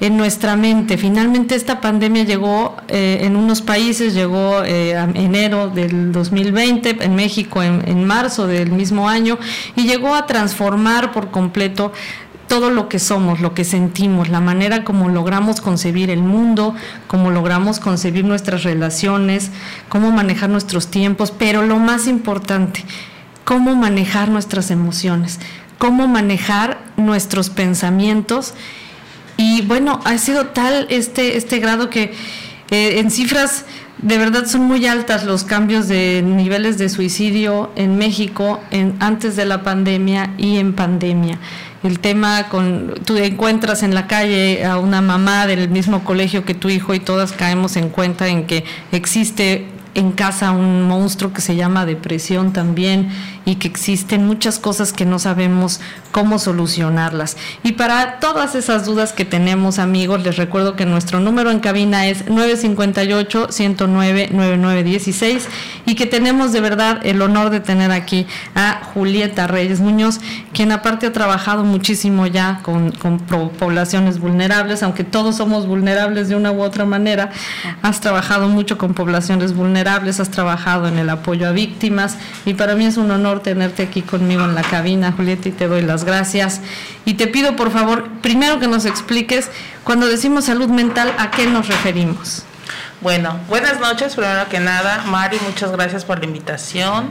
en nuestra mente. Finalmente esta pandemia llegó eh, en unos países, llegó eh, enero del 2020, en México en, en marzo del mismo año, y llegó a transformar por completo todo lo que somos, lo que sentimos, la manera como logramos concebir el mundo, cómo logramos concebir nuestras relaciones, cómo manejar nuestros tiempos, pero lo más importante, cómo manejar nuestras emociones, cómo manejar nuestros pensamientos. Y bueno, ha sido tal este, este grado que eh, en cifras de verdad son muy altas los cambios de niveles de suicidio en México en, antes de la pandemia y en pandemia. El tema con tú encuentras en la calle a una mamá del mismo colegio que tu hijo y todas caemos en cuenta en que existe en casa un monstruo que se llama depresión también y que existen muchas cosas que no sabemos cómo solucionarlas. Y para todas esas dudas que tenemos, amigos, les recuerdo que nuestro número en cabina es 958-109-9916 y que tenemos de verdad el honor de tener aquí a Julieta Reyes Muñoz, quien aparte ha trabajado muchísimo ya con, con poblaciones vulnerables, aunque todos somos vulnerables de una u otra manera, has trabajado mucho con poblaciones vulnerables, has trabajado en el apoyo a víctimas y para mí es un honor tenerte aquí conmigo en la cabina, Julieta, y te doy las gracias. Y te pido, por favor, primero que nos expliques, cuando decimos salud mental, ¿a qué nos referimos? Bueno, buenas noches, primero que nada. Mari, muchas gracias por la invitación.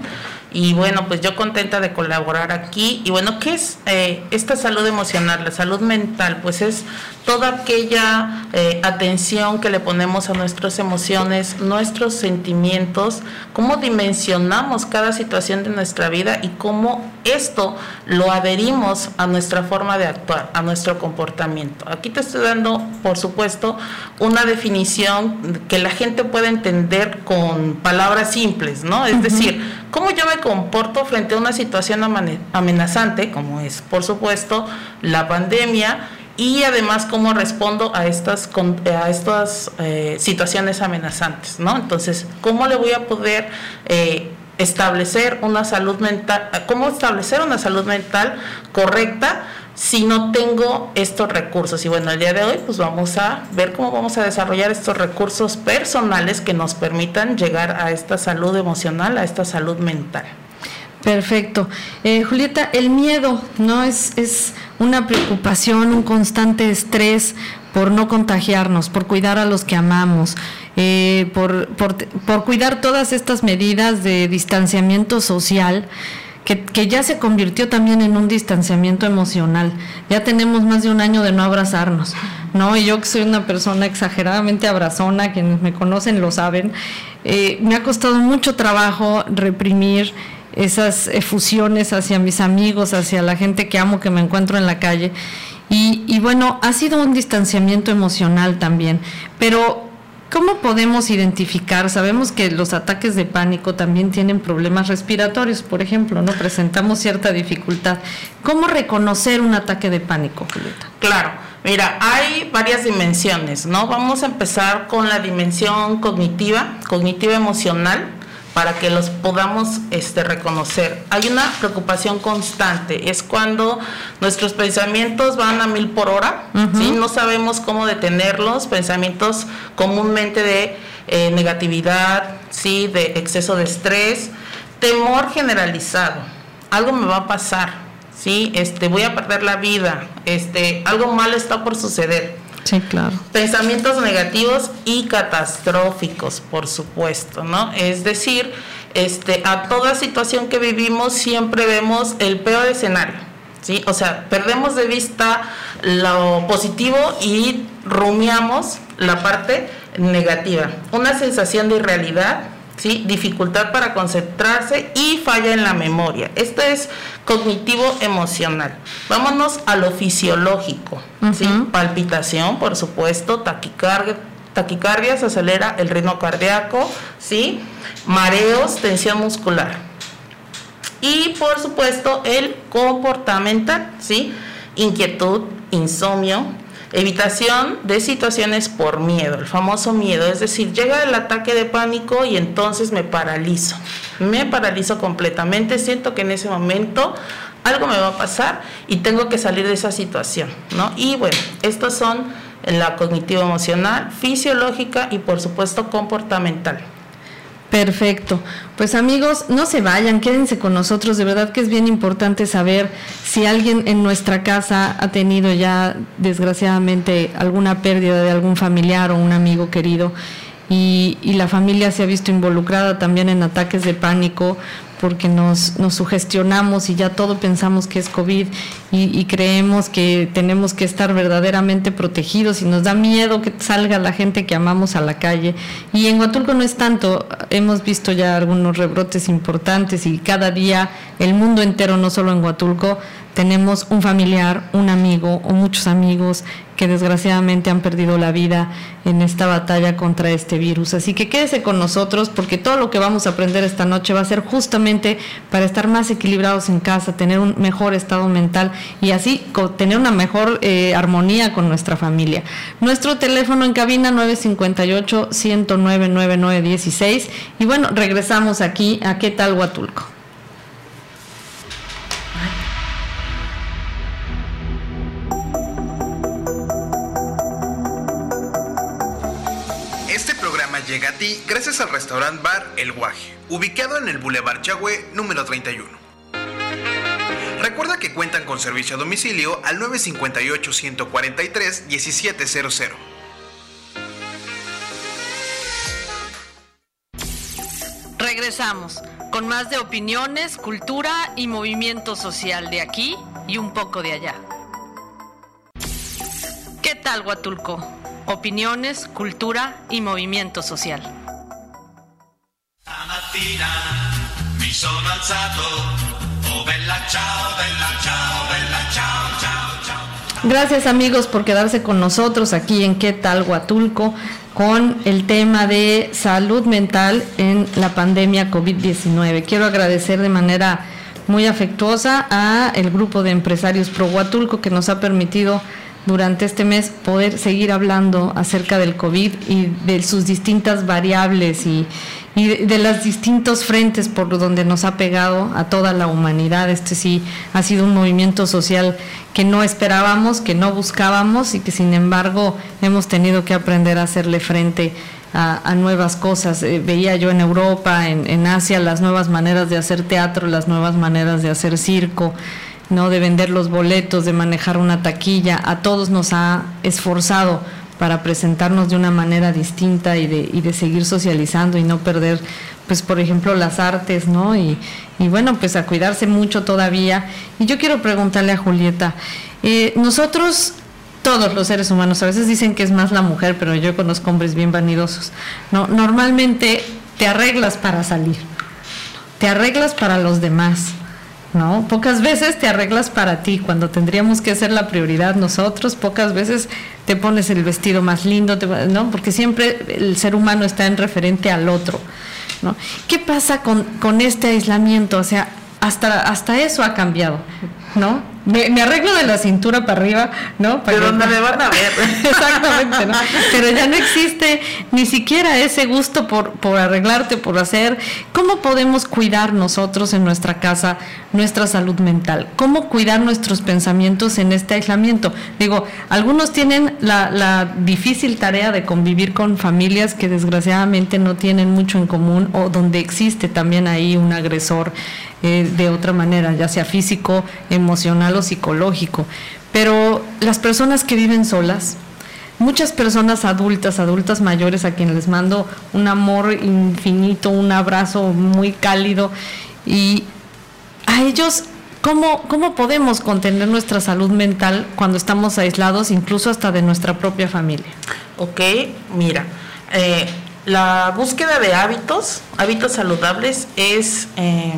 Y bueno, pues yo contenta de colaborar aquí. Y bueno, ¿qué es eh, esta salud emocional? La salud mental, pues es toda aquella eh, atención que le ponemos a nuestras emociones, nuestros sentimientos, cómo dimensionamos cada situación de nuestra vida y cómo esto lo adherimos a nuestra forma de actuar, a nuestro comportamiento. Aquí te estoy dando, por supuesto, una definición que la gente puede entender con palabras simples, ¿no? Es decir, cómo yo me comporto frente a una situación amenazante, como es, por supuesto, la pandemia, y además cómo respondo a estas, a estas eh, situaciones amenazantes, ¿no? Entonces, ¿cómo le voy a poder eh, establecer una salud mental, cómo establecer una salud mental correcta si no tengo estos recursos? Y bueno, el día de hoy pues vamos a ver cómo vamos a desarrollar estos recursos personales que nos permitan llegar a esta salud emocional, a esta salud mental. Perfecto. Eh, Julieta, el miedo, ¿no? Es, es una preocupación, un constante estrés por no contagiarnos, por cuidar a los que amamos, eh, por, por, por, cuidar todas estas medidas de distanciamiento social. Que, que, ya se convirtió también en un distanciamiento emocional. Ya tenemos más de un año de no abrazarnos, ¿no? Y yo que soy una persona exageradamente abrazona, quienes me conocen lo saben, eh, me ha costado mucho trabajo reprimir esas efusiones hacia mis amigos, hacia la gente que amo, que me encuentro en la calle. Y, bueno, ha sido un distanciamiento emocional también, pero ¿Cómo podemos identificar? Sabemos que los ataques de pánico también tienen problemas respiratorios, por ejemplo, ¿no? Presentamos cierta dificultad. ¿Cómo reconocer un ataque de pánico, Julieta? Claro, mira, hay varias dimensiones, ¿no? Vamos a empezar con la dimensión cognitiva, cognitiva emocional, para que los podamos este, reconocer. Hay una preocupación constante, es cuando nuestros pensamientos van a mil por hora, no sabemos cómo detenerlos, pensamientos comúnmente de eh, negatividad, ¿sí? de exceso de estrés, temor generalizado, algo me va a pasar, ¿sí? este, voy a perder la vida, este, algo malo está por suceder Sí, claro. Pensamientos negativos y catastróficos, por supuesto, ¿no? Es decir, este, a toda situación que vivimos siempre vemos el peor escenario, ¿sí? O sea, perdemos de vista lo positivo y rumiamos la parte negativa. Una sensación de irrealidad, ¿sí? dificultad para concentrarse y falla en la memoria. Esto es cognitivo emocional. Vámonos a lo fisiológico, ¿sí? palpitación, por supuesto, taquicardia, taquicardia, se acelera el ritmo cardíaco, ¿sí? mareos, tensión muscular. Y por supuesto el comportamental, ¿sí? inquietud, insomnio, Evitación de situaciones por miedo, el famoso miedo, es decir, llega el ataque de pánico y entonces me paralizo, me paralizo completamente, siento que en ese momento algo me va a pasar y tengo que salir de esa situación, ¿no? Y bueno, estos son la cognitiva emocional, fisiológica y por supuesto comportamental. Perfecto. Pues amigos, no se vayan, quédense con nosotros. De verdad que es bien importante saber si alguien en nuestra casa ha tenido ya desgraciadamente alguna pérdida de algún familiar o un amigo querido y, y la familia se ha visto involucrada también en ataques de pánico porque nos, nos sugestionamos y ya todo pensamos que es COVID y, creemos que tenemos que estar verdaderamente protegidos y nos da miedo que salga la gente que amamos a la calle. Y en Huatulco no es tanto, hemos visto ya algunos rebrotes importantes y cada día el mundo entero, no solo en Huatulco, tenemos un familiar, un amigo o muchos amigos que desgraciadamente han perdido la vida en esta batalla contra este virus. Así que quédese con nosotros porque todo lo que vamos a aprender esta noche va a ser justamente para estar más equilibrados en casa, tener un mejor estado mental y así tener una mejor eh, armonía con nuestra familia. Nuestro teléfono en cabina 958 109 9916 y bueno, regresamos aquí a ¿Qué tal Huatulco? Gracias al restaurant bar El Guaje, ubicado en el Boulevard Chagüe número 31. Recuerda que cuentan con servicio a domicilio al 958-143-1700. Regresamos con más de opiniones, cultura y movimiento social de aquí y un poco de allá. ¿Qué tal, Huatulco? opiniones, cultura y movimiento social. Gracias amigos por quedarse con nosotros aquí en ¿Qué tal Huatulco? con el tema de salud mental en la pandemia COVID-19. Quiero agradecer de manera muy afectuosa a el grupo de empresarios Pro Huatulco que nos ha permitido durante este mes poder seguir hablando acerca del COVID y de sus distintas variables y, de, los distintos frentes por donde nos ha pegado a toda la humanidad. Este sí ha sido un movimiento social que no esperábamos, que no buscábamos y que sin embargo hemos tenido que aprender a hacerle frente a, nuevas cosas. Eh, veía yo en Europa, en, en Asia, las nuevas maneras de hacer teatro, las nuevas maneras de hacer circo. ¿No? de vender los boletos, de manejar una taquilla, a todos nos ha esforzado para presentarnos de una manera distinta y de, y de seguir socializando y no perder, pues por ejemplo, las artes, ¿no? Y, y bueno, pues a cuidarse mucho todavía. Y yo quiero preguntarle a Julieta, eh, nosotros todos los seres humanos, a veces dicen que es más la mujer, pero yo conozco hombres bien vanidosos. No, normalmente te arreglas para salir, te arreglas para los demás, ¿no? Pocas veces te arreglas para ti, cuando tendríamos que ser la prioridad nosotros, pocas veces te pones el vestido más lindo, ¿no? Porque siempre el ser humano está en referente al otro, ¿no? ¿Qué pasa con, con este aislamiento? O sea, hasta, hasta eso ha cambiado, ¿no? Me, arreglo de la cintura para arriba, ¿no? Para Pero me van a ver. Exactamente, ¿no? Pero ya no existe ni siquiera ese gusto por, por arreglarte, por hacer. ¿Cómo podemos cuidar nosotros en nuestra casa nuestra salud mental? ¿Cómo cuidar nuestros pensamientos en este aislamiento? Digo, algunos tienen la, la difícil tarea de convivir con familias que desgraciadamente no tienen mucho en común o donde existe también ahí un agresor eh, de otra manera, ya sea físico, emocional o psicológico. Pero las personas que viven solas, muchas personas adultas, adultas mayores a quienes les mando un amor infinito, un abrazo muy cálido y a ellos ¿Cómo, ¿Cómo podemos contener nuestra salud mental cuando estamos aislados, incluso hasta de nuestra propia familia? Ok, mira, eh, la búsqueda de hábitos, hábitos saludables, es eh,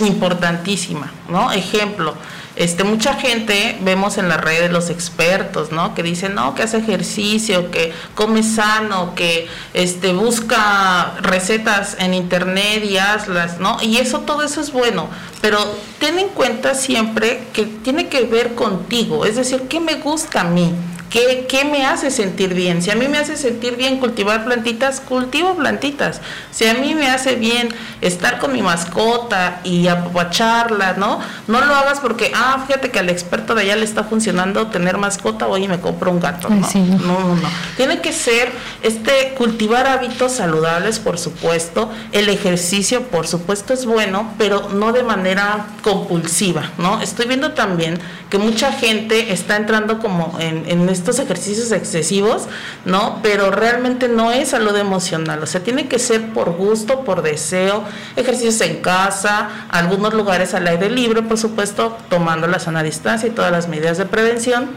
importantísima, ¿no? Ejemplo, este, mucha gente vemos en las redes los expertos, ¿no? Que dicen, no, que hace ejercicio, que come sano, que este, busca recetas en internet y hazlas, ¿no? Y eso, todo eso es bueno, pero ten en cuenta siempre que tiene que ver contigo, es decir, ¿qué me gusta a mí? ¿Qué, ¿Qué me hace sentir bien? Si a mí me hace sentir bien cultivar plantitas, cultivo plantitas. Si a mí me hace bien estar con mi mascota y apapacharla, ¿no? No lo hagas porque, ah, fíjate que al experto de allá le está funcionando tener mascota, oye, me compro un gato. ¿no? no, no, no. Tiene que ser este cultivar hábitos saludables, por supuesto. El ejercicio, por supuesto, es bueno, pero no de manera compulsiva, ¿no? Estoy viendo también que mucha gente está entrando como en, en estos ejercicios excesivos, ¿no? Pero realmente no es salud emocional, o sea, tiene que ser por gusto, por deseo, ejercicios en casa, algunos lugares al aire libre, por supuesto, tomando la sana distancia y todas las medidas de prevención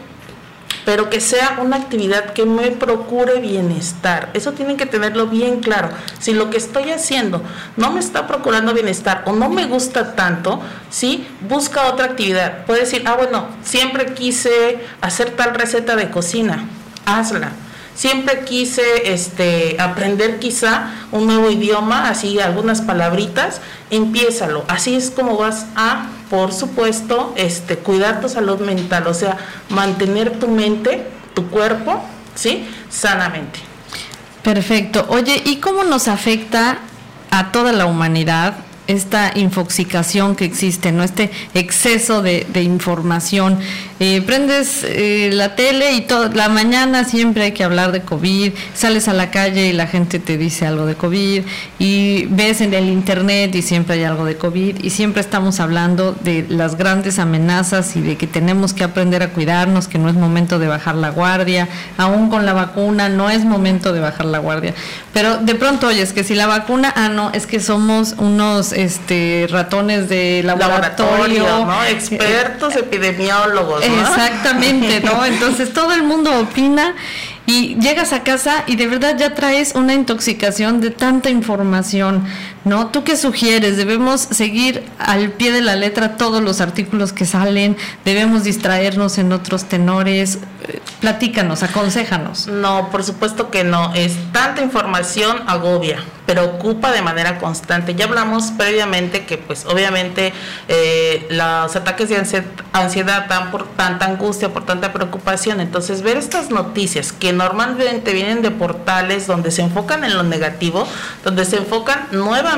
pero que sea una actividad que me procure bienestar. Eso tienen que tenerlo bien claro. Si lo que estoy haciendo no me está procurando bienestar o no me gusta tanto, ¿sí? Busca otra actividad. Puede decir, ah, bueno, siempre quise hacer tal receta de cocina, hazla siempre quise este, aprender quizá un nuevo idioma, así algunas palabritas, empiézalo. Así es como vas a, por supuesto, este, cuidar tu salud mental, o sea, mantener tu mente, tu cuerpo, ¿sí? Sanamente. Perfecto. Oye, ¿y cómo nos afecta a toda la humanidad esta infoxicación que existe, ¿no? Este exceso de, información. Eh, prendes eh, la tele y toda la mañana siempre hay que hablar de COVID, sales a la calle y la gente te dice algo de COVID, y ves en el internet y siempre hay algo de COVID, y siempre estamos hablando de las grandes amenazas y de que tenemos que aprender a cuidarnos, que no es momento de bajar la guardia, aún con la vacuna no es momento de bajar la guardia. Pero de pronto oyes que si la vacuna, ah, no, es que somos unos este ratones de laboratorio, ¿no? expertos epidemiólogos. Exactamente, ¿no? Entonces todo el mundo opina y llegas a casa y de verdad ya traes una intoxicación de tanta información, ¿no? ¿Tú qué sugieres? ¿Debemos seguir al pie de la letra todos los artículos que salen? ¿Debemos distraernos en otros tenores? Platícanos, aconsejanos. No, por supuesto que no. Es tanta información agobia, preocupa de manera constante. Ya hablamos previamente que pues obviamente eh, los ataques de ansiedad dan por tanta angustia, por tanta preocupación. Entonces ver estas noticias que normalmente vienen de portales donde se enfocan en lo negativo, donde se enfocan nuevamente,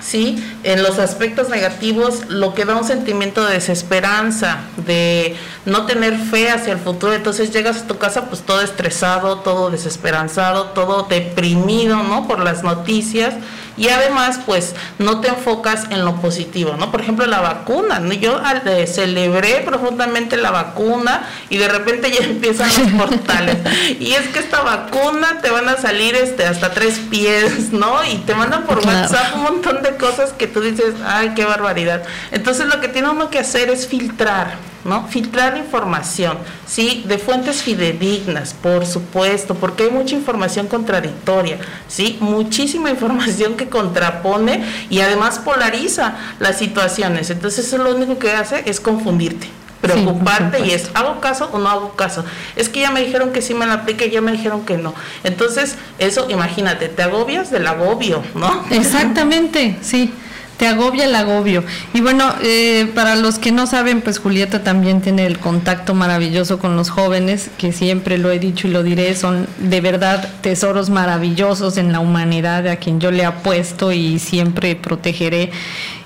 sí, en los aspectos negativos, lo que da un sentimiento de desesperanza, de no tener fe hacia el futuro. Entonces llegas a tu casa pues todo estresado, todo desesperanzado, todo deprimido, ¿no? Por las noticias y además pues no te enfocas en lo positivo, ¿no? Por ejemplo, la vacuna, ¿no? yo eh, celebré profundamente la vacuna y de repente ya empiezan los portales. y es que esta vacuna te van a salir este hasta tres pies, ¿no? Y te mandan por WhatsApp un montón de cosas que tú dices, ay, qué barbaridad. Entonces lo que tiene uno que hacer es filtrar, ¿no? Filtrar información, ¿sí? De fuentes fidedignas, por supuesto, porque hay mucha información contradictoria, ¿sí? Muchísima información que contrapone y además polariza las situaciones. Entonces eso lo único que hace es confundirte preocuparte y es, ¿hago caso o no hago caso? Es que ya me dijeron que sí me la aplique, ya me dijeron que no. Entonces, eso, imagínate, te agobias del agobio, ¿no? Exactamente, sí te agobia el agobio. Y bueno, eh, para los que no saben, pues Julieta también tiene el contacto maravilloso con los jóvenes, que siempre lo he dicho y lo diré, son de verdad tesoros maravillosos en la humanidad, a quien yo le apuesto y siempre protegeré.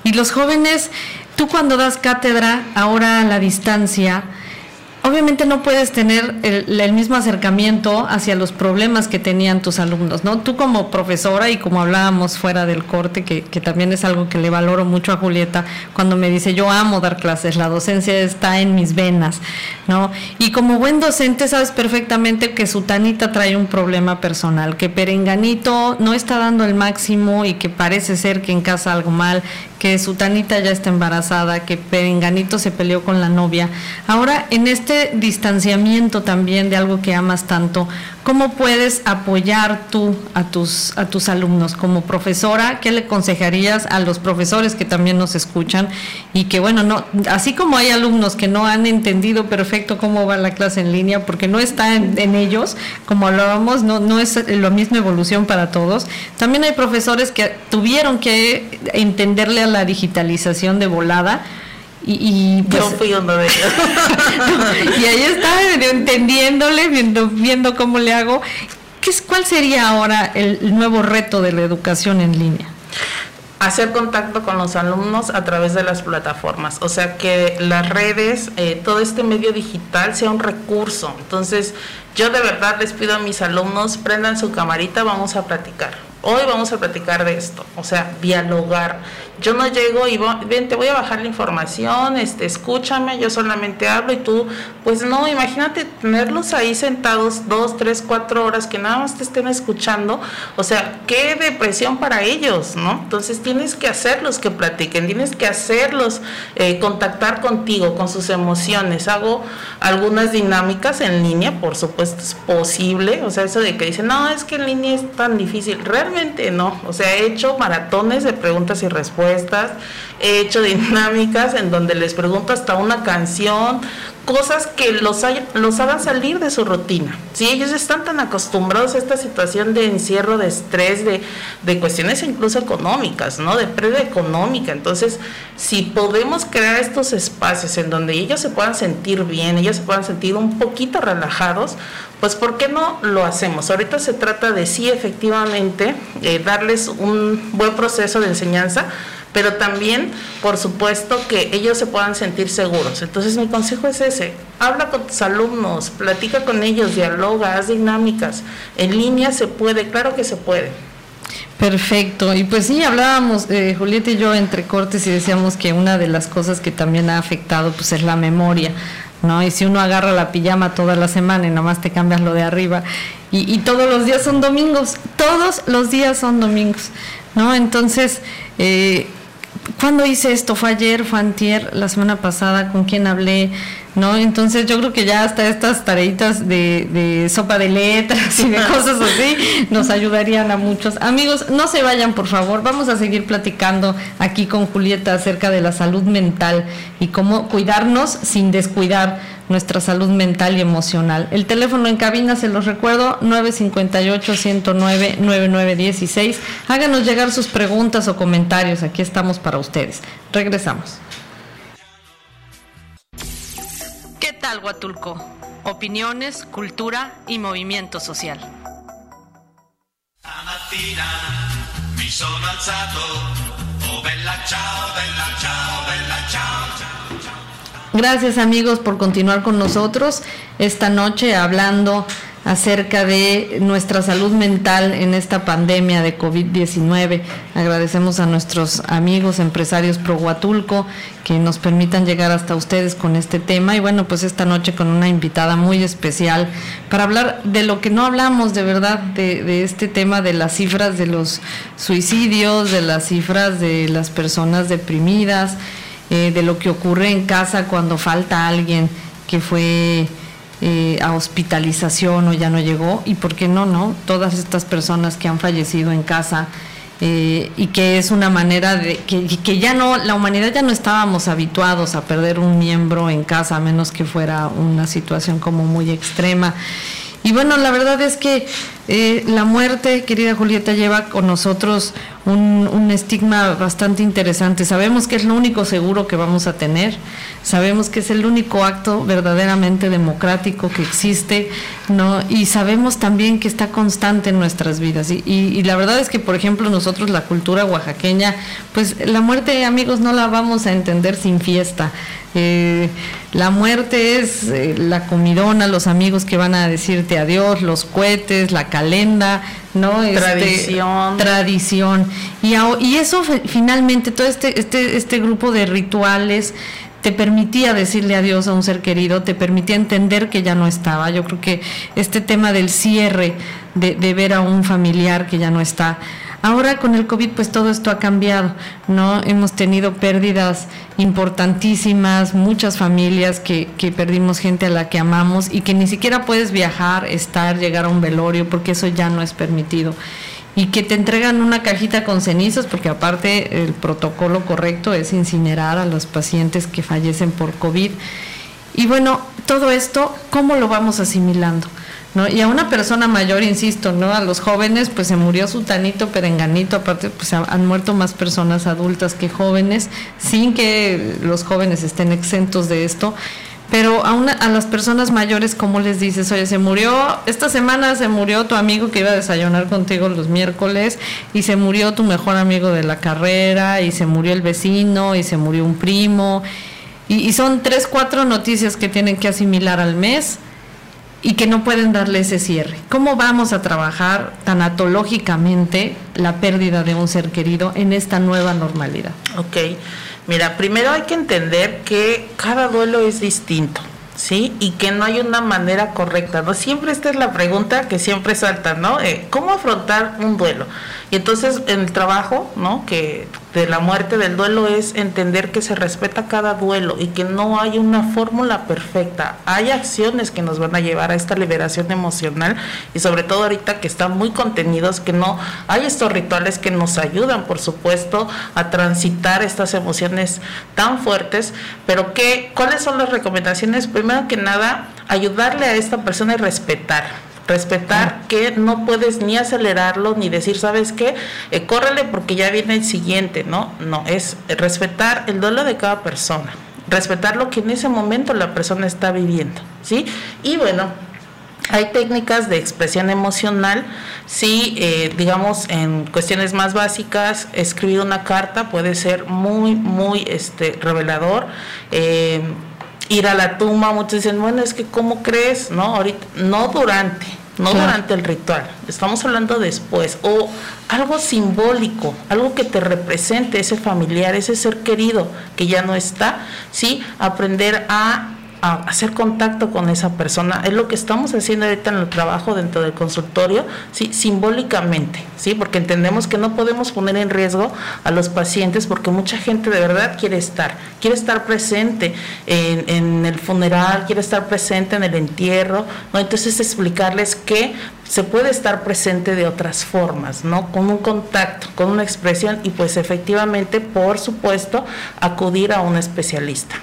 Y los jóvenes, tú cuando das cátedra, ahora a la distancia, obviamente no puedes tener el, mismo acercamiento hacia los problemas que tenían tus alumnos, ¿no? Tú como profesora y como hablábamos fuera del corte, que, que, también es algo que le valoro mucho a Julieta, cuando me dice, yo amo dar clases, la docencia está en mis venas, ¿no? Y como buen docente sabes perfectamente que Sutanita trae un problema personal, que Perenganito no está dando el máximo y que parece ser que en casa algo mal, que Sutanita ya está embarazada, que Perenganito se peleó con la novia. Ahora, en este distanciamiento también de algo que amas tanto, ¿cómo puedes apoyar tú a tus, a tus alumnos como profesora? ¿Qué le aconsejarías a los profesores que también nos escuchan? Y que bueno, no, así como hay alumnos que no han entendido perfecto cómo va la clase en línea, porque no está en, en ellos, como hablábamos, no, no es la misma evolución para todos, también hay profesores que tuvieron que entenderle la digitalización de volada Y, pues, Yo fui uno de ellos. y ahí estaba entendiéndole, viendo, viendo cómo le hago. ¿Qué es, ¿Cuál sería ahora el nuevo reto de la educación en línea? hacer contacto con los alumnos a través de las plataformas, o sea que las redes, eh, todo este medio digital sea un recurso. Entonces, yo de verdad les pido a mis alumnos, prendan su camarita, vamos a platicar. Hoy vamos a platicar de esto, o sea, dialogar. Yo no llego y ven, te voy a bajar la información, este, escúchame, yo solamente hablo y tú, pues no, imagínate tenerlos ahí sentados dos, tres, cuatro horas que nada más te estén escuchando, o sea, qué depresión para ellos, ¿no? Entonces tienes que hacerlos que platiquen, tienes que hacerlos eh, contactar contigo, con sus emociones. Hago algunas dinámicas en línea, por supuesto es posible, o sea, eso de que dicen, no, es que en línea es tan difícil, realmente no, o sea, he hecho maratones de preguntas y respuestas he hecho dinámicas en donde les pregunto hasta una canción, cosas que los, los hagan salir de su rutina. Si ellos están tan acostumbrados a esta situación de encierro, de estrés, de, de cuestiones incluso económicas, ¿no? De pérdida económica. Entonces, si podemos crear estos espacios en donde ellos se puedan sentir bien, ellos se puedan sentir un poquito relajados, pues ¿por qué no lo hacemos? Ahorita se trata de sí, efectivamente, eh, darles un buen proceso de enseñanza, pero también, por supuesto, que ellos se puedan sentir seguros. Entonces mi consejo es ese, habla con tus alumnos, platica con ellos, dialoga, haz dinámicas. En línea se puede, claro que se puede. Perfecto. Y pues sí, hablábamos, eh, Julieta y yo, entre cortes y decíamos que una de las cosas que también ha afectado pues es la memoria. ¿no? Y si uno agarra la pijama toda la semana y nada más te cambias lo de arriba y, y, todos los días son domingos, todos los días son domingos, ¿no? Entonces, eh, ¿cuándo hice esto? ¿Fue ayer? ¿Fue antier? ¿La semana pasada? ¿Con quién hablé? ¿No? Entonces yo creo que ya hasta estas tareitas de, de sopa de letras y de cosas así nos ayudarían a muchos. Amigos, no se vayan por favor, vamos a seguir platicando aquí con Julieta acerca de la salud mental y cómo cuidarnos sin descuidar nuestra salud mental y emocional. El teléfono en cabina, se los recuerdo, 958-109-9916. Háganos llegar sus preguntas o comentarios, aquí estamos para ustedes. Regresamos. ¿Qué tal, Huatulco? Opiniones, cultura y movimiento social. Gracias amigos por continuar con nosotros esta noche hablando acerca de nuestra salud mental en esta pandemia de COVID-19. Agradecemos a nuestros amigos empresarios Pro Huatulco que nos permitan llegar hasta ustedes con este tema y bueno, pues esta noche con una invitada muy especial para hablar de lo que no hablamos de verdad, de, de este tema de las cifras de los suicidios, de las cifras de las personas deprimidas eh, de lo que ocurre en casa cuando falta alguien que fue eh, a hospitalización o ya no llegó y por qué no, ¿no? Todas estas personas que han fallecido en casa eh, y que es una manera de que, ya no, la humanidad ya no estábamos habituados a perder un miembro en casa a menos que fuera una situación como muy extrema. Y bueno, la verdad es que eh, la muerte, querida Julieta, lleva con nosotros un, un, estigma bastante interesante. Sabemos que es lo único seguro que vamos a tener, sabemos que es el único acto verdaderamente democrático que existe, ¿no? Y sabemos también que está constante en nuestras vidas. Y, y, la verdad es que, por ejemplo, nosotros, la cultura oaxaqueña, pues la muerte, amigos, no la vamos a entender sin fiesta. Eh, la muerte es eh, la comidona, los amigos que van a decirte adiós, los cohetes, la calenda, ¿no? Este, tradición. tradición. Y, y eso finalmente, todo este, este, este grupo de rituales te permitía decirle adiós a un ser querido, te permitía entender que ya no estaba. Yo creo que este tema del cierre, de, de ver a un familiar que ya no está, Ahora con el COVID pues todo esto ha cambiado, ¿no? Hemos tenido pérdidas importantísimas, muchas familias que, que perdimos gente a la que amamos y que ni siquiera puedes viajar, estar, llegar a un velorio porque eso ya no es permitido y que te entregan una cajita con cenizas, porque aparte el protocolo correcto es incinerar a los pacientes que fallecen por COVID. Y bueno, todo esto, ¿cómo lo vamos asimilando? ¿No? Y a una persona mayor, insisto, ¿no? A los jóvenes, pues se murió su tanito, perenganito, aparte, pues han muerto más personas adultas que jóvenes, sin que los jóvenes estén exentos de esto. Pero a, una, a las personas mayores, ¿cómo les dices? Oye, se murió, esta semana se murió tu amigo que iba a desayunar contigo los miércoles, y se murió tu mejor amigo de la carrera, y se murió el vecino, y se murió un primo, y, son tres, cuatro noticias que tienen que asimilar al mes y que no pueden darle ese cierre. ¿Cómo vamos a trabajar tanatológicamente la pérdida de un ser querido en esta nueva normalidad? Ok, mira, primero hay que entender que cada duelo es distinto. ¿sí? Y que no hay una manera correcta, ¿no? Siempre esta es la pregunta que siempre salta, ¿no? Eh, ¿Cómo afrontar un duelo? Y entonces en el trabajo, ¿no? Que de la muerte del duelo es entender que se respeta cada duelo y que no hay una fórmula perfecta. Hay acciones que nos van a llevar a esta liberación emocional y sobre todo ahorita que están muy contenidos, que no hay estos rituales que nos ayudan, por supuesto, a transitar estas emociones tan fuertes, pero ¿qué, ¿cuáles son las recomendaciones? Primero que nada, ayudarle a esta persona y respetar respetar que no puedes ni acelerarlo ni decir, ¿sabes qué? Eh, córrele porque ya viene el siguiente, ¿no? No, es respetar el duelo de cada persona, respetar lo que en ese momento la persona está viviendo, ¿sí? Y bueno, hay técnicas de expresión emocional, sí, eh, digamos, en cuestiones más básicas, escribir una carta puede ser muy, muy este, revelador. Eh, ir a la tumba, muchos dicen, bueno, es que ¿cómo crees? No, ahorita, no durante, no durante el ritual, estamos hablando después, o algo simbólico, algo que te represente ese familiar, ese ser querido que ya no está, ¿sí? Aprender a hacer contacto con esa persona. Es lo que estamos haciendo ahorita en el trabajo dentro del consultorio, ¿sí? simbólicamente, ¿sí? porque entendemos que no podemos poner en riesgo a los pacientes porque mucha gente de verdad quiere estar, quiere estar presente en, el funeral, quiere estar presente en el entierro, ¿no? entonces explicarles que se puede estar presente de otras formas, ¿no? Con un contacto, con una expresión y pues efectivamente, por supuesto, acudir a un especialista.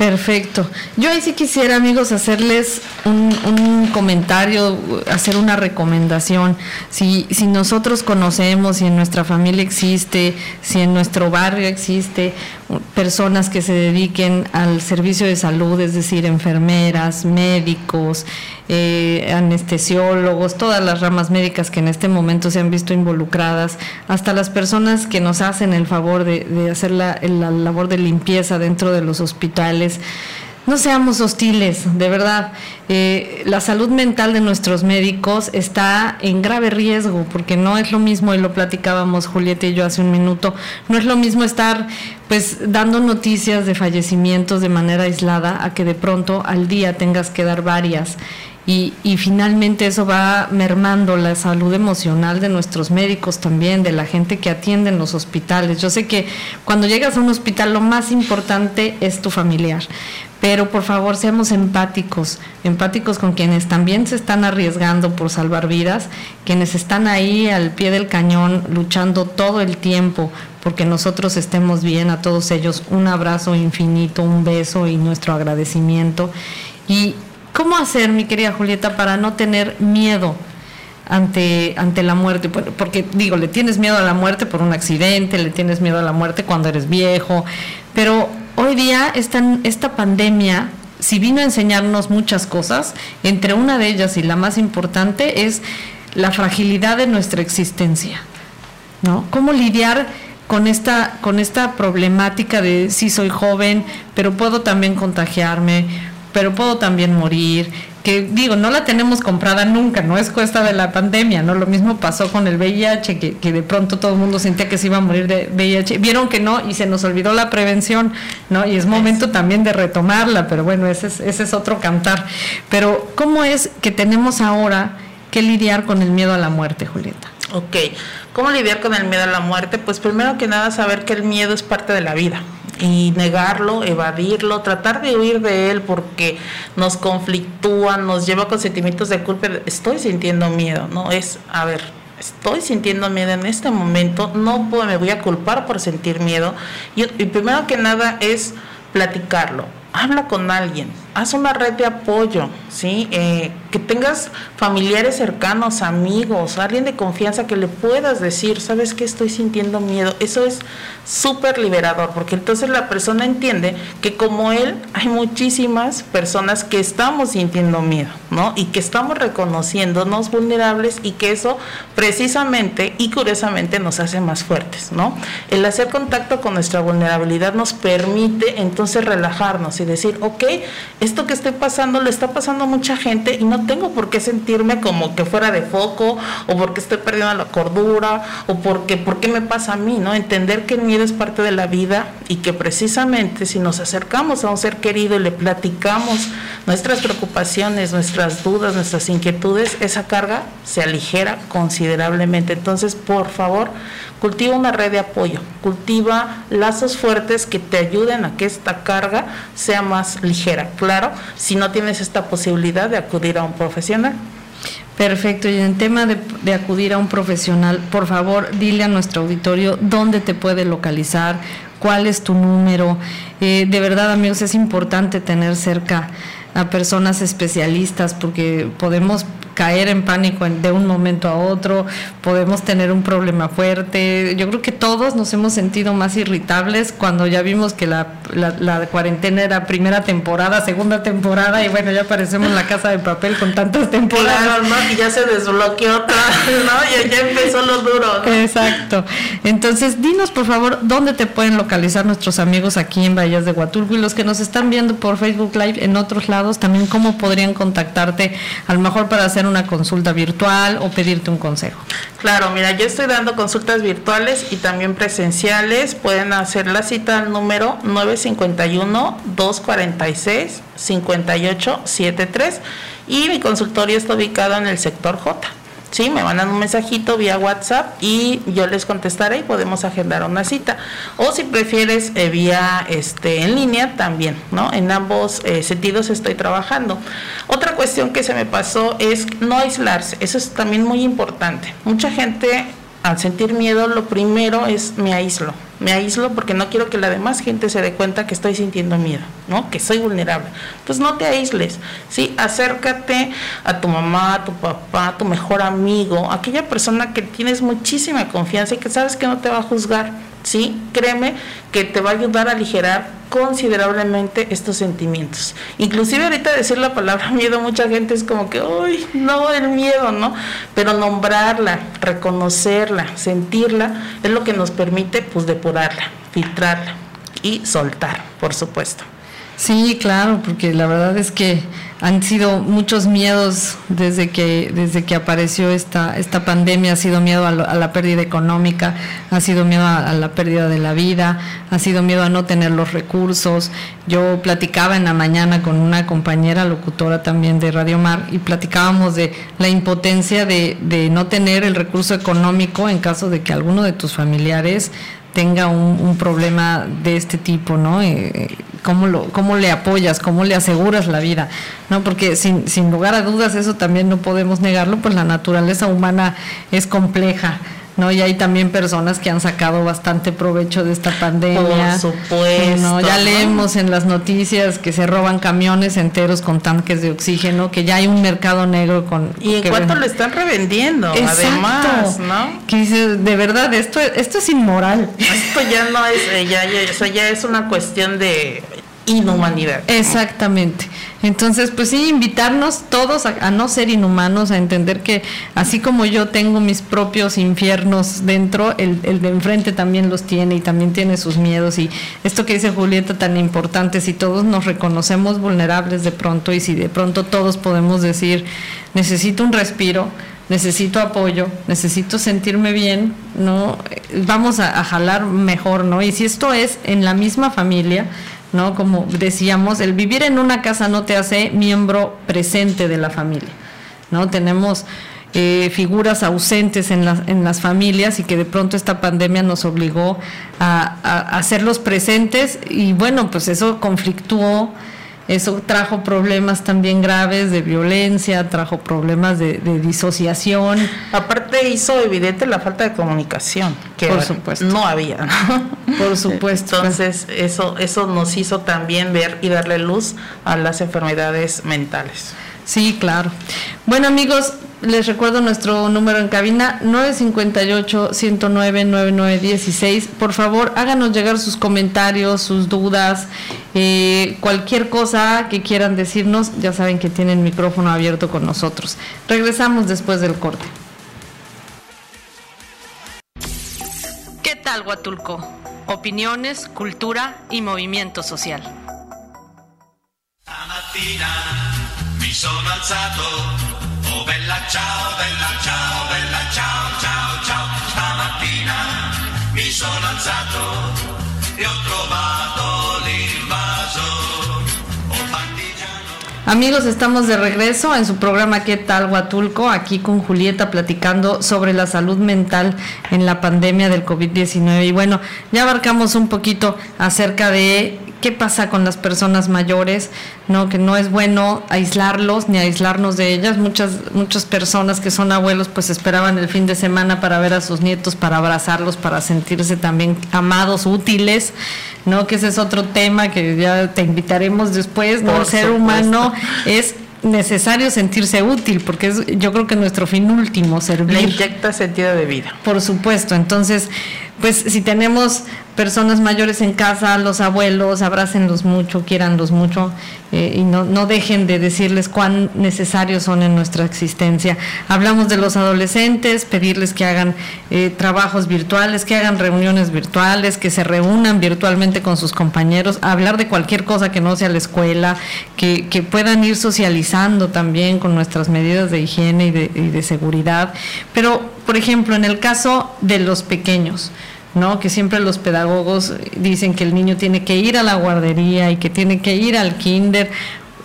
Perfecto. Yo ahí sí quisiera, amigos, hacerles un, comentario, hacer una recomendación. Si, nosotros conocemos, si en nuestra familia existe, si en nuestro barrio existe personas que se dediquen al servicio de salud, es decir, enfermeras, médicos, eh, anestesiólogos, todas las ramas médicas que en este momento se han visto involucradas, hasta las personas que nos hacen el favor de, hacer la labor de limpieza dentro de los hospitales no seamos hostiles, de verdad. Eh, la salud mental de nuestros médicos está en grave riesgo, porque no es lo mismo, y lo platicábamos Julieta y yo hace un minuto, no es lo mismo estar pues dando noticias de fallecimientos de manera aislada a que de pronto al día tengas que dar varias. Y, finalmente eso va mermando la salud emocional de nuestros médicos también, de la gente que atiende en los hospitales. Yo sé que cuando llegas a un hospital lo más importante es tu familiar, pero por favor seamos empáticos, empáticos con quienes también se están arriesgando por salvar vidas, quienes están ahí al pie del cañón luchando todo el tiempo porque nosotros estemos bien, a todos ellos un abrazo infinito, un beso y nuestro agradecimiento. ¿Y cómo hacer, mi querida Julieta, para no tener miedo? ante, ante la muerte, porque digo, le tienes miedo a la muerte por un accidente, le tienes miedo a la muerte cuando eres viejo, pero hoy día esta, esta pandemia, si vino a enseñarnos muchas cosas, entre una de ellas y la más importante es la fragilidad de nuestra existencia, ¿no? ¿Cómo lidiar con esta, con esta problemática de si soy joven, pero puedo también contagiarme, pero puedo también morir, que digo, no la tenemos comprada nunca, no es cuesta de la pandemia, ¿no? Lo mismo pasó con el VIH, que, que, de pronto todo el mundo sentía que se iba a morir de VIH, vieron que no y se nos olvidó la prevención, ¿no? Y es momento también de retomarla, pero bueno, ese es, ese es otro cantar. Pero, ¿cómo es que tenemos ahora que lidiar con el miedo a la muerte, Julieta? Ok, ¿cómo lidiar con el miedo a la muerte? Pues primero que nada saber que el miedo es parte de la vida y negarlo, evadirlo, tratar de huir de él porque nos conflictúa, nos lleva con sentimientos de culpa. Estoy sintiendo miedo, ¿no? Es, a ver, estoy sintiendo miedo en este momento, no puedo, me voy a culpar por sentir miedo. Y, y primero que nada es platicarlo, habla con alguien, haz una red de apoyo, ¿sí? Eh, que tengas familiares cercanos, amigos, alguien de confianza que le puedas decir, ¿sabes qué? Estoy sintiendo miedo. Eso es súper liberador, porque entonces la persona entiende que como él hay muchísimas personas que estamos sintiendo miedo, ¿no? Y que estamos reconociéndonos vulnerables y que eso precisamente y curiosamente nos hace más fuertes, ¿no? El hacer contacto con nuestra vulnerabilidad nos permite entonces relajarnos y decir, ok, esto que estoy pasando le está pasando a mucha gente y no tengo por qué sentirme como que fuera de foco o porque estoy perdiendo la cordura o porque, ¿por qué me pasa a mí? ¿no? Entender que el miedo es parte de la vida y que precisamente si nos acercamos a un ser querido y le platicamos nuestras preocupaciones, nuestras dudas, nuestras inquietudes, esa carga se aligera considerablemente. Entonces, por favor, Cultiva una red de apoyo, cultiva lazos fuertes que te ayuden a que esta carga sea más ligera. Claro, si no tienes esta posibilidad de acudir a un profesional. Perfecto, y en tema de, acudir a un profesional, por favor, dile a nuestro auditorio dónde te puede localizar, cuál es tu número. Eh, de verdad, amigos, es importante tener cerca a personas especialistas porque podemos caer en pánico de un momento a otro, podemos tener un problema fuerte. Yo creo que todos nos hemos sentido más irritables cuando ya vimos que la, la, cuarentena era primera temporada, segunda temporada y bueno, ya aparecemos en la casa de papel con tantas temporadas. Y ya se desbloqueó otra, ¿no? Y ya empezó lo duro. Exacto. Entonces, dinos por favor, ¿dónde te pueden localizar nuestros amigos aquí en Bahías de Huatulco y los que nos están viendo por Facebook Live en otros lados, también cómo podrían contactarte, a lo mejor para hacer una consulta virtual o pedirte un consejo? Claro, mira, yo estoy dando consultas virtuales y también presenciales. Pueden hacer la cita al número 951-246-5873 y mi consultorio está ubicado en el sector J. Sí, me mandan un mensajito vía WhatsApp y yo les contestaré y podemos agendar una cita. O si prefieres eh, vía este en línea también, ¿no? En ambos eh, sentidos estoy trabajando. Otra cuestión que se me pasó es no aislarse. Eso es también muy importante. Mucha gente al sentir miedo, lo primero es me aíslo. Me aíslo porque no quiero que la demás gente se dé cuenta que estoy sintiendo miedo, ¿no? Que soy vulnerable. Entonces no te aísles, ¿sí? Acércate a tu mamá, a tu papá, a tu mejor amigo, aquella persona que tienes muchísima confianza y que sabes que no te va a juzgar ¿sí? Créeme que te va a ayudar a aligerar considerablemente estos sentimientos. Inclusive ahorita decir la palabra miedo, mucha gente es como que, uy, no, el miedo, ¿no? Pero nombrarla, reconocerla, sentirla, es lo que nos permite, pues, depurarla, filtrarla y soltar, por supuesto. Sí, claro, porque la verdad es que han sido muchos miedos desde que desde que apareció esta esta pandemia. Ha sido miedo a, la pérdida económica ha sido miedo a, la pérdida de la vida ha sido miedo a no tener los recursos. Yo platicaba en la mañana con una compañera locutora también de Radio Mar y platicábamos de la impotencia de, de no tener el recurso económico en caso de que alguno de tus familiares tenga un, problema de este tipo, ¿no? Eh, ¿cómo, lo, ¿Cómo le apoyas? ¿Cómo le aseguras la vida? ¿No? Porque sin, sin lugar a dudas, eso también no podemos negarlo, pues la naturaleza humana es compleja. ¿No? Y hay también personas que han sacado bastante provecho de esta pandemia. Por supuesto. Ya leemos en las noticias que se roban camiones enteros con tanques de oxígeno, que ya hay un mercado negro con... Y en cuánto lo están revendiendo, además, ¿no? Que dice, de verdad, esto, esto es inmoral. Esto ya no es, eh, ya, ya, ya es una cuestión de inhumanidad. Exactamente. Entonces, pues sí, invitarnos todos a, no ser inhumanos, a entender que así como yo tengo mis propios infiernos dentro, el, el, de enfrente también los tiene y también tiene sus miedos. Y esto que dice Julieta tan importante, si todos nos reconocemos vulnerables de pronto y si de pronto todos podemos decir, necesito un respiro, necesito apoyo, necesito sentirme bien, ¿no? Vamos a, a jalar mejor, ¿no? Y si esto es en la misma familia, ¿no? Como decíamos, el vivir en una casa no te hace miembro presente de la familia, ¿no? Tenemos eh, figuras ausentes en, las en las familias y que de pronto esta pandemia nos obligó a, hacerlos presentes y bueno, pues eso conflictuó eso trajo problemas también graves de violencia, trajo problemas de, disociación. Aparte hizo evidente la falta de comunicación, que Por supuesto. no había. Por supuesto. Entonces eso, eso nos hizo también ver y darle luz a las enfermedades mentales. Sí, claro. Bueno amigos, les recuerdo nuestro número en cabina 958-109-9916. Por favor, háganos llegar sus comentarios, sus dudas, eh, cualquier cosa que quieran decirnos. Ya saben que tienen micrófono abierto con nosotros. Regresamos después del corte. ¿Qué tal, Huatulco? Opiniones, cultura y movimiento social. Mi Oh bella ciao, bella ciao, bella ciao, ciao, ciao. Stamattina mi sono alzato e ho trovato l'invasor. Amigos, estamos de regreso en su programa ¿Qué tal Huatulco? Aquí con Julieta platicando sobre la salud mental en la pandemia del COVID-19. Y bueno, ya abarcamos un poquito acerca de qué pasa con las personas mayores, ¿no? Que no es bueno aislarlos ni aislarnos de ellas. Muchas, muchas personas que son abuelos pues esperaban el fin de semana para ver a sus nietos, para abrazarlos, para sentirse también amados, útiles, ¿no? Que ese es otro tema que ya te invitaremos después, ¿no? el ser humano es necesario sentirse útil, porque es yo creo que nuestro fin último, servir. Le inyecta sentido de vida. Por supuesto, entonces, pues si tenemos personas mayores en casa, los abuelos, abrácenlos mucho, quiéranlos mucho eh, y no, no dejen de decirles cuán necesarios son en nuestra existencia. Hablamos de los adolescentes, pedirles que hagan eh, trabajos virtuales, que hagan reuniones virtuales, que se reúnan virtualmente con sus compañeros, hablar de cualquier cosa que no sea la escuela, que, que puedan ir socializando también con nuestras medidas de higiene y de, y de seguridad. Pero, por ejemplo, en el caso de los pequeños, ¿no? Que siempre los pedagogos dicen que el niño tiene que ir a la guardería y que tiene que ir al kinder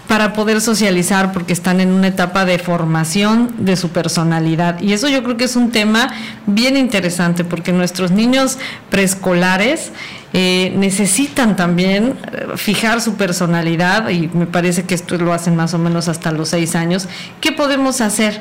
para poder socializar porque están en una etapa de formación de su personalidad. Y eso yo creo que es un tema bien interesante porque nuestros niños preescolares eh, necesitan también eh, fijar su personalidad y me parece que esto lo hacen más o menos hasta los seis años. ¿Qué podemos hacer?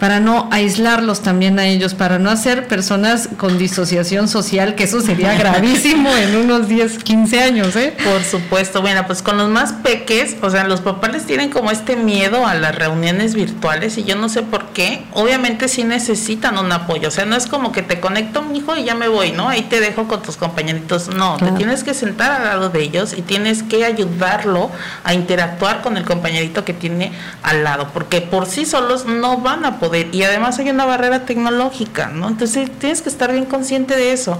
Para no aislarlos también a ellos, para no hacer personas con disociación social, que eso sería gravísimo en unos 10, 15 años, ¿eh? Por supuesto, bueno, pues con los más peques, o sea, los papás les tienen como este miedo a las reuniones virtuales y yo no sé por qué, obviamente sí necesitan un apoyo, o sea, no es como que te conecto mi hijo y ya me voy, ¿no? Ahí te dejo con tus compañeritos, no, te tienes que sentar al lado de ellos y tienes que ayudarlo a interactuar con el compañerito que tiene al lado, porque por sí solos no van a poder y además hay una barrera tecnológica, ¿no? Entonces tienes que estar bien consciente de eso,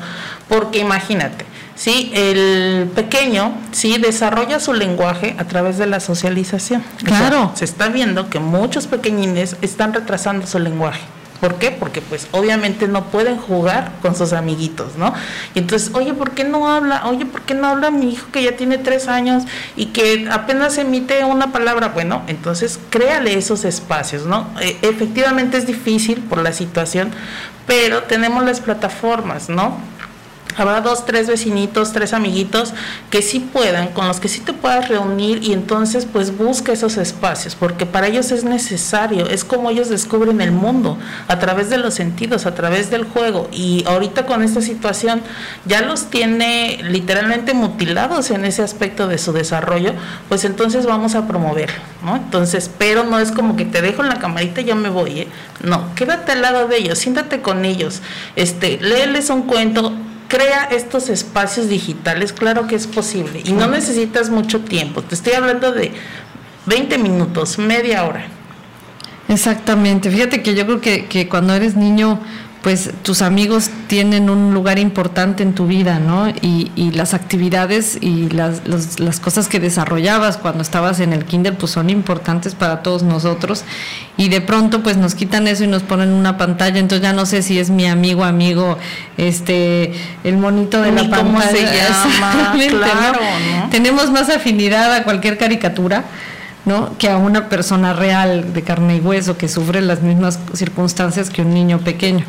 porque imagínate, si el pequeño sí desarrolla su lenguaje a través de la socialización. Claro. se está viendo que muchos pequeñines están retrasando su lenguaje. ¿Por qué? Porque pues obviamente no pueden jugar con sus amiguitos, ¿no? Y entonces, oye, ¿por qué no habla? Oye, ¿por qué no habla mi hijo que ya tiene tres años y que apenas emite una palabra? Bueno, entonces créale esos espacios, ¿no? E, efectivamente es difícil por la situación, pero tenemos las plataformas, ¿no? Habrá dos, tres vecinitos, tres amiguitos que sí puedan, con los que sí te puedas reunir y entonces pues busca esos espacios, porque para ellos es necesario, es como ellos descubren el mundo, a través de los sentidos, a través del juego. Y ahorita con esta situación ya los tiene literalmente mutilados en ese aspecto de su desarrollo, pues entonces vamos a promoverlo, ¿no? Entonces, pero no es como que te dejo en la camarita y ya me voy, ¿eh? No, quédate al lado de ellos, siéntate con ellos, este, léeles un cuento, crea estos espacios digitales, claro que es posible y no necesitas mucho tiempo. Te estoy hablando de 20 minutos, media hora. Exactamente. Fíjate que yo creo que, que cuando eres niño pues tus amigos tienen un lugar importante en tu vida, ¿no? Y, y las actividades y las, las, cosas que desarrollabas cuando estabas en el kinder, pues son importantes para todos nosotros. Y de pronto, pues nos quitan eso y nos ponen una pantalla, entonces ya no sé si es mi amigo, amigo, este, el monito de la pantalla. ¿Cómo se llama? Claro, ¿no? Tenemos más afinidad a cualquier caricatura ¿no? que a una persona real de carne y hueso que sufre las mismas circunstancias que un niño pequeño.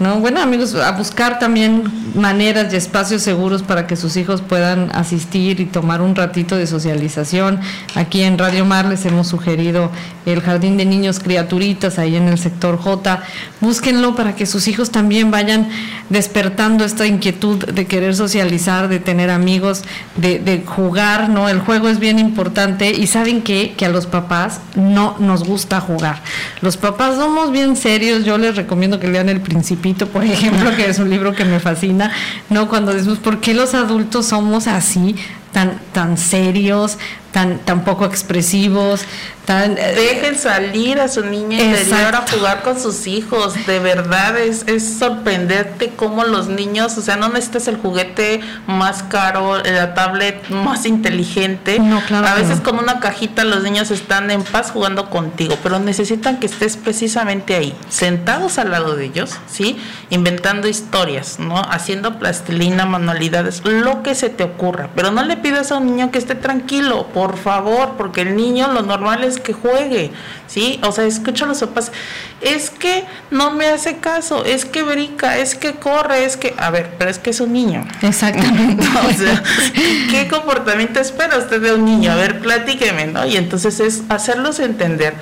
¿no? Bueno, amigos, a buscar también maneras y espacios seguros para que sus hijos puedan asistir y tomar un ratito de socialización. Aquí en Radio Mar les hemos sugerido el Jardín de Niños Criaturitas ahí en el sector J. Búsquenlo para que sus hijos también vayan despertando esta inquietud de querer socializar, de tener amigos, de, de jugar, ¿no? El juego es bien importante y saben que, que a los papás no nos gusta jugar. Los papás somos bien serios, yo les recomiendo que lean El Principito, por ejemplo, que es un libro que me fascina, ¿no? Cuando decimos, ¿por qué los adultos somos así? Tan, tan serios, tan, tan poco expresivos, tan... Eh, Dejen salir a su niña interior a jugar con sus hijos, de verdad es, es sorprenderte cómo los niños, o sea, no necesitas el juguete más caro, la tablet más inteligente, no, claro a veces con una cajita los niños están en paz jugando contigo, pero necesitan que estés precisamente ahí, sentados al lado de ellos, ¿sí? Inventando historias, ¿no? Haciendo plastilina, manualidades, lo que se te ocurra, pero no le pidas a un niño que esté tranquilo, por favor, porque el niño lo normal es que juegue, ¿sí? O sea, escucha los papás, es que no me hace caso, es que brinca, es que corre, es que, a ver, pero es que es un niño. Exactamente. o sea, ¿qué comportamiento espera usted de un niño? A ver, platíqueme, ¿no? Y entonces es hacerlos entender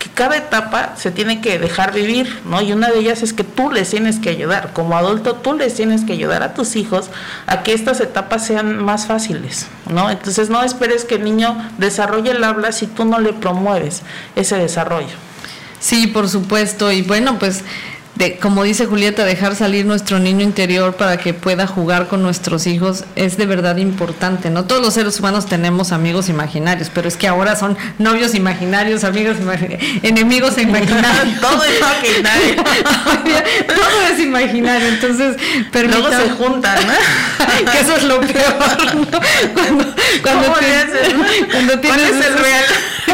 que cada etapa se tiene que dejar vivir, ¿no? Y una de ellas es que tú les tienes que ayudar, como adulto tú les tienes que ayudar a tus hijos a que estas etapas sean más fáciles, ¿no? Entonces no esperes que el niño desarrolle el habla si tú no le promueves ese desarrollo. Sí, por supuesto. Y bueno, pues de, como dice Julieta, dejar salir nuestro niño interior para que pueda jugar con nuestros hijos es de verdad importante. No todos los seres humanos tenemos amigos imaginarios, pero es que ahora son novios imaginarios, amigos imaginarios, enemigos imaginarios. todo es imaginario. todo es imaginario. Entonces, Luego se juntan, ¿no? que eso es lo peor. ¿no? Cuando, cuando, tienes, cuando tienes es el real?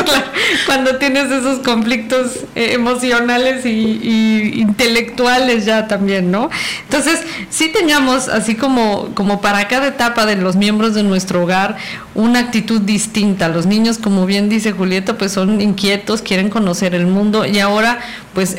cuando tienes esos conflictos eh, emocionales y, intelectuales ya también, ¿no? Entonces, sí teníamos así como, como para cada etapa de los miembros de nuestro hogar una actitud distinta. Los niños, como bien dice Julieta, pues son inquietos, quieren conocer el mundo y ahora, pues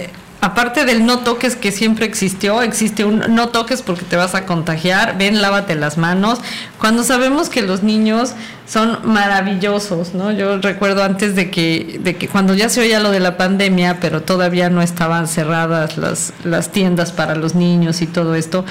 aparte del no toques que siempre existió, existe un no toques porque te vas a contagiar, ven, lávate las manos. Cuando sabemos que los niños son maravillosos, ¿no? Yo recuerdo antes de que, de que cuando ya se oía lo de la pandemia, pero todavía no estaban cerradas las, las tiendas para los niños y todo esto,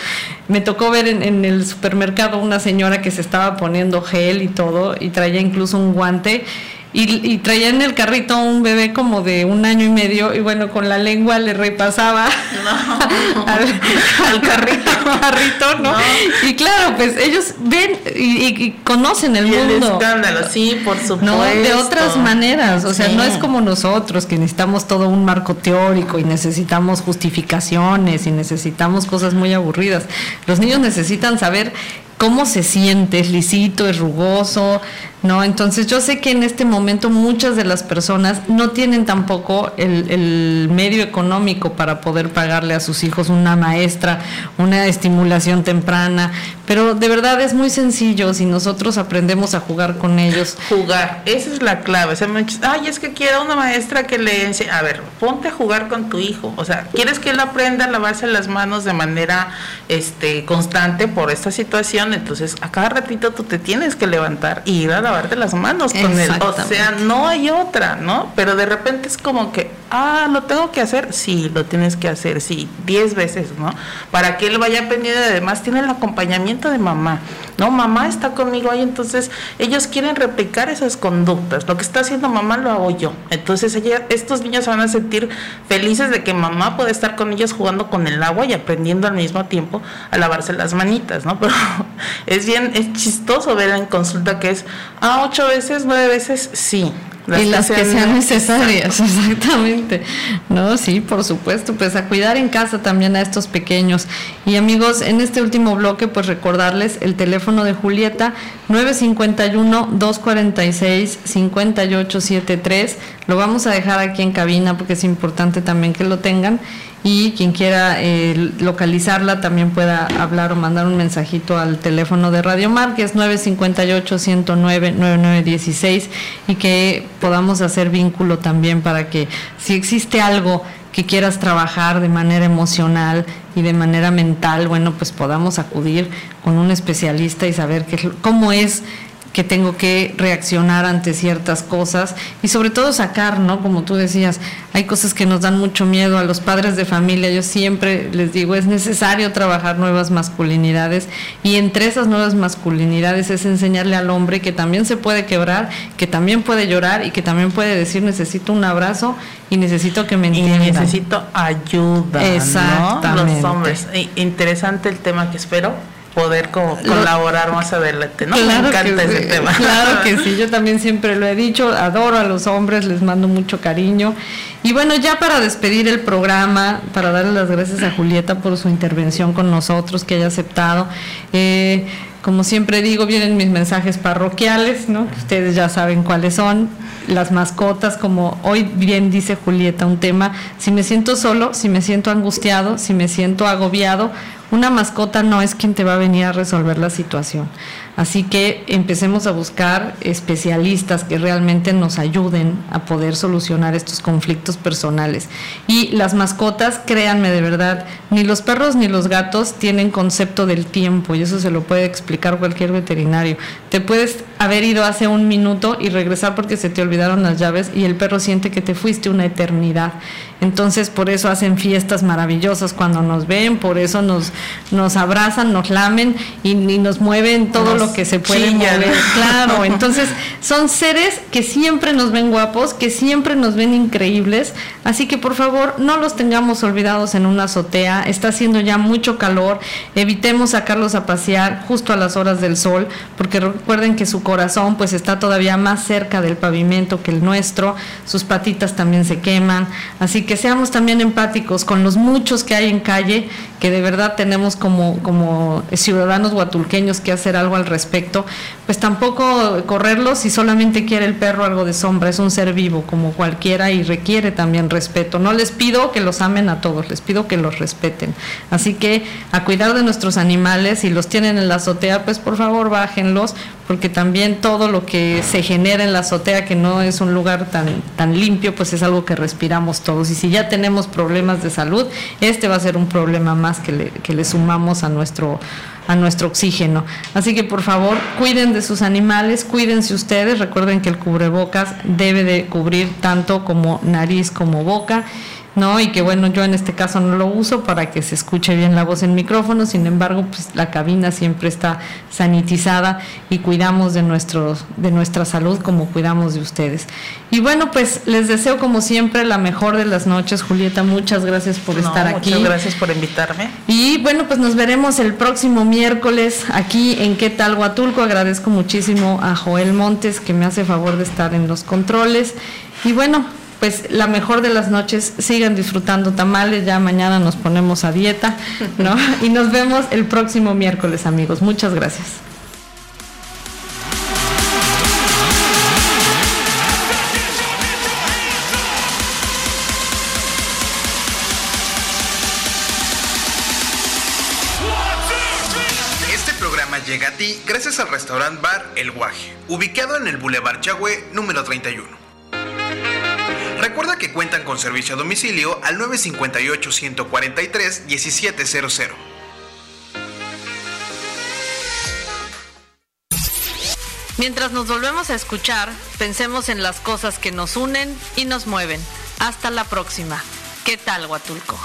me tocó ver en, en el supermercado una señora que se estaba poniendo gel y todo, y traía incluso un guante y, y, traía en el carrito un bebé como de un año y medio y bueno, con la lengua le repasaba no. al, al, carrito, carrito ¿no? ¿no? Y claro, pues ellos ven y, y conocen el y mundo. El escándalo, sí, por supuesto. No, de otras maneras, o sea, Sí. no es como nosotros que necesitamos todo un marco teórico y necesitamos justificaciones y necesitamos cosas muy aburridas. Los niños necesitan saber cómo se siente, es lisito, es rugoso, ¿no? Entonces yo sé que en este momento muchas de las personas no tienen tampoco el, el, medio económico para poder pagarle a sus hijos una maestra, una estimulación temprana, pero de verdad es muy sencillo si nosotros aprendemos a jugar con ellos. Jugar, esa es la clave. O sea, me dices, ay, es que quiero una maestra que le enseñe. A ver, ponte a jugar con tu hijo. O sea, ¿quieres que él aprenda a lavarse las manos de manera este, constante por esta situación? Entonces, a cada ratito tú te tienes que levantar y ir a lavarte las manos con él. O sea, no hay otra, ¿no? Pero de repente es como que, ah, ¿lo tengo que hacer? Sí, lo tienes que hacer, sí, diez veces, ¿no? Para que él vaya aprendiendo. Además, tiene el acompañamiento de mamá, ¿no? Mamá está conmigo ahí, entonces ellos quieren replicar esas conductas. Lo que está haciendo mamá lo hago yo. Entonces, ella, estos niños se van a sentir felices de que mamá puede estar con ellos jugando con el agua y aprendiendo al mismo tiempo a lavarse las manitas, ¿no? Pero es bien, es chistoso ver en consulta que es, ah, ocho veces, nueve veces, sí. Las y las que sean, necesarias, exactamente. No, sí, por supuesto, pues a cuidar en casa también a estos pequeños. Y amigos, en este último bloque, pues recordarles el teléfono de Julieta 951 246 5873, Lo vamos a dejar aquí en cabina porque es importante también que lo tengan y quien quiera eh, localizarla también pueda hablar o mandar un mensajito al teléfono de Radio Mar, que es 958-109-9916 y que podamos hacer vínculo también para que si existe algo que quieras trabajar de manera emocional y de manera mental, bueno, pues podamos acudir con un especialista y saber qué, cómo es que tengo que reaccionar ante ciertas cosas y sobre todo sacar, ¿no? Como tú decías, hay cosas que nos dan mucho miedo a los padres de familia. Yo siempre les digo, es necesario trabajar nuevas masculinidades y entre esas nuevas masculinidades es enseñarle al hombre que también se puede quebrar, que también puede llorar y que también puede decir necesito un abrazo y necesito que me entiendan. Y necesito ayuda. Exactamente. Los hombres. Interesante el tema que espero poder como colaborar más adelante, ¿no? Me encanta ese tema. Claro que sí, yo también siempre lo he dicho, adoro a los hombres, les mando mucho cariño. Y bueno, ya para despedir el programa, para darle las gracias a Julieta por su intervención con nosotros, que haya aceptado. Eh, como siempre digo, vienen mis mensajes parroquiales, ¿no? Ustedes ya saben cuáles son. Las mascotas, como hoy bien dice Julieta, un tema, si me siento solo, si me siento angustiado, si me siento agobiado, una mascota no es quien te va a venir a resolver la situación. Así que empecemos a buscar especialistas que realmente nos ayuden a poder solucionar estos conflictos personales. Y las mascotas, créanme de verdad, ni los perros ni los gatos tienen concepto del tiempo y eso se lo puede explicar cualquier veterinario. Te puedes haber ido hace un minuto y regresar porque se te olvidaron las llaves y el perro siente que te fuiste una eternidad. Entonces por eso hacen fiestas maravillosas cuando nos ven, por eso nos, nos abrazan, nos lamen y, nos mueven todo lo que se puede mover. Claro, entonces son seres que siempre nos ven guapos, que siempre nos ven increíbles, así que por favor no los tengamos olvidados en una azotea, está haciendo ya mucho calor, evitemos sacarlos a pasear justo a las horas del sol, porque recuerden que su corazón pues está todavía más cerca del pavimento que el nuestro, sus patitas también se queman, así que seamos también empáticos con los muchos que hay en calle, que de verdad tenemos como, como ciudadanos guatulqueños que hacer algo al respecto, pues tampoco correrlos si solamente quiere el perro algo de sombra, es un ser vivo como cualquiera y requiere también respeto. No les pido que los amen a todos, les pido que los respeten. Así que a cuidar de nuestros animales, si los tienen en la azotea, pues por favor bájenlos, porque también todo lo que se genera en la azotea, que no es un lugar tan, tan limpio, pues es algo que respiramos todos. Y si ya tenemos problemas de salud, este va a ser un problema más que que le sumamos a nuestro a nuestro oxígeno. Así que por favor, cuiden de sus animales, cuídense ustedes, recuerden que el cubrebocas debe de cubrir tanto como nariz como boca ¿no? Y que bueno, yo en este caso no lo uso para que se escuche bien la voz en micrófono, sin embargo, pues la cabina siempre está sanitizada y cuidamos de, nuestro, de nuestra salud como cuidamos de ustedes. Y bueno, pues les deseo como siempre la mejor de las noches, Julieta, muchas gracias por estar aquí. Muchas gracias por invitarme. Y bueno, pues nos veremos el próximo miércoles aquí en ¿Qué tal Huatulco? Agradezco muchísimo a Joel Montes que me hace favor de estar en los controles. Y bueno, pues la mejor de las noches, sigan disfrutando tamales, ya mañana nos ponemos a dieta, ¿no? Y nos vemos el próximo miércoles, amigos. Muchas gracias. Este programa llega a ti gracias al restaurant bar El Guaje, ubicado en el Boulevard Chagüe número 31. Recuerda que cuentan con servicio a domicilio al 958-143-1700. Mientras nos volvemos a escuchar, pensemos en las cosas que nos unen y nos mueven. Hasta la próxima. ¿Qué tal, Huatulco?